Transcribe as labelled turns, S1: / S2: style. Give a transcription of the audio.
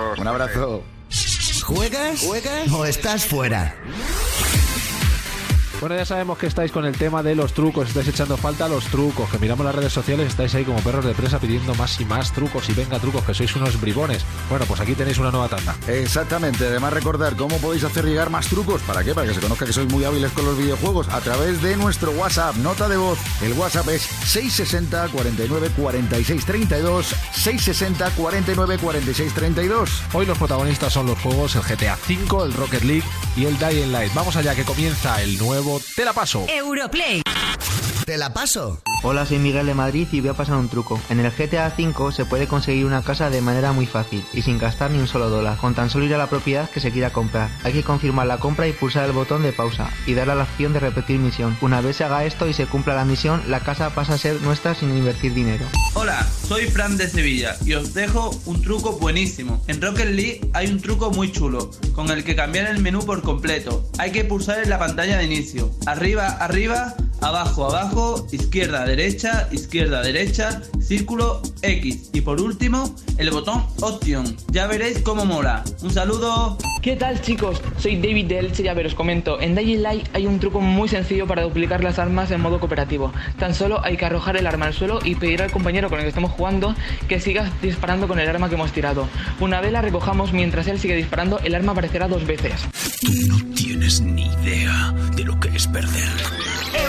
S1: abrazos.
S2: Un abrazo.
S3: ¿Juegas? ¿Juegas? ¿O estás fuera?
S4: Bueno, ya sabemos que estáis con el tema de los trucos, estáis echando falta los trucos, que miramos las redes sociales, estáis ahí como perros de presa pidiendo más y más trucos y venga trucos, que sois unos bribones. Bueno, pues aquí tenéis una nueva tanda.
S2: Exactamente, además recordar cómo podéis hacer llegar más trucos, ¿para qué? Para que se conozca que sois muy hábiles con los videojuegos a través de nuestro WhatsApp, nota de voz. El WhatsApp es 660 49 46 32, 660 49 46 32.
S4: Hoy los protagonistas son los juegos el GTA V, el Rocket League y el Dying Light. Vamos allá que comienza el nuevo Te la paso.
S5: Europlay.
S3: Te la paso.
S6: Hola, soy Miguel de Madrid y voy a pasar un truco. En el GTA V se puede conseguir una casa de manera muy fácil y sin gastar ni un solo dólar, con tan solo ir a la propiedad que se quiera comprar. Hay que confirmar la compra y pulsar el botón de pausa y darle a la opción de repetir misión. Una vez se haga esto y se cumpla la misión, la casa pasa a ser nuestra sin invertir dinero.
S7: Hola, soy Fran de Sevilla y os dejo un truco buenísimo. En Rocket League hay un truco muy chulo, con el que cambiar el menú por completo. Hay que pulsar en la pantalla de inicio. Arriba, arriba, abajo, abajo, izquierda, derecha, izquierda, derecha, círculo X. Y por último, el botón Option. Ya veréis cómo mola. Un saludo.
S8: ¿Qué tal chicos? Soy David de Elche y a ver, os comento. En Dying Light hay un truco muy sencillo para duplicar las armas en modo cooperativo. Tan solo hay que arrojar el arma al suelo y pedir al compañero con el que estamos jugando que siga disparando con el arma que hemos tirado. Una vez la recojamos mientras él sigue disparando, el arma aparecerá dos veces.
S9: Tú no tienes ni idea de lo que es perder.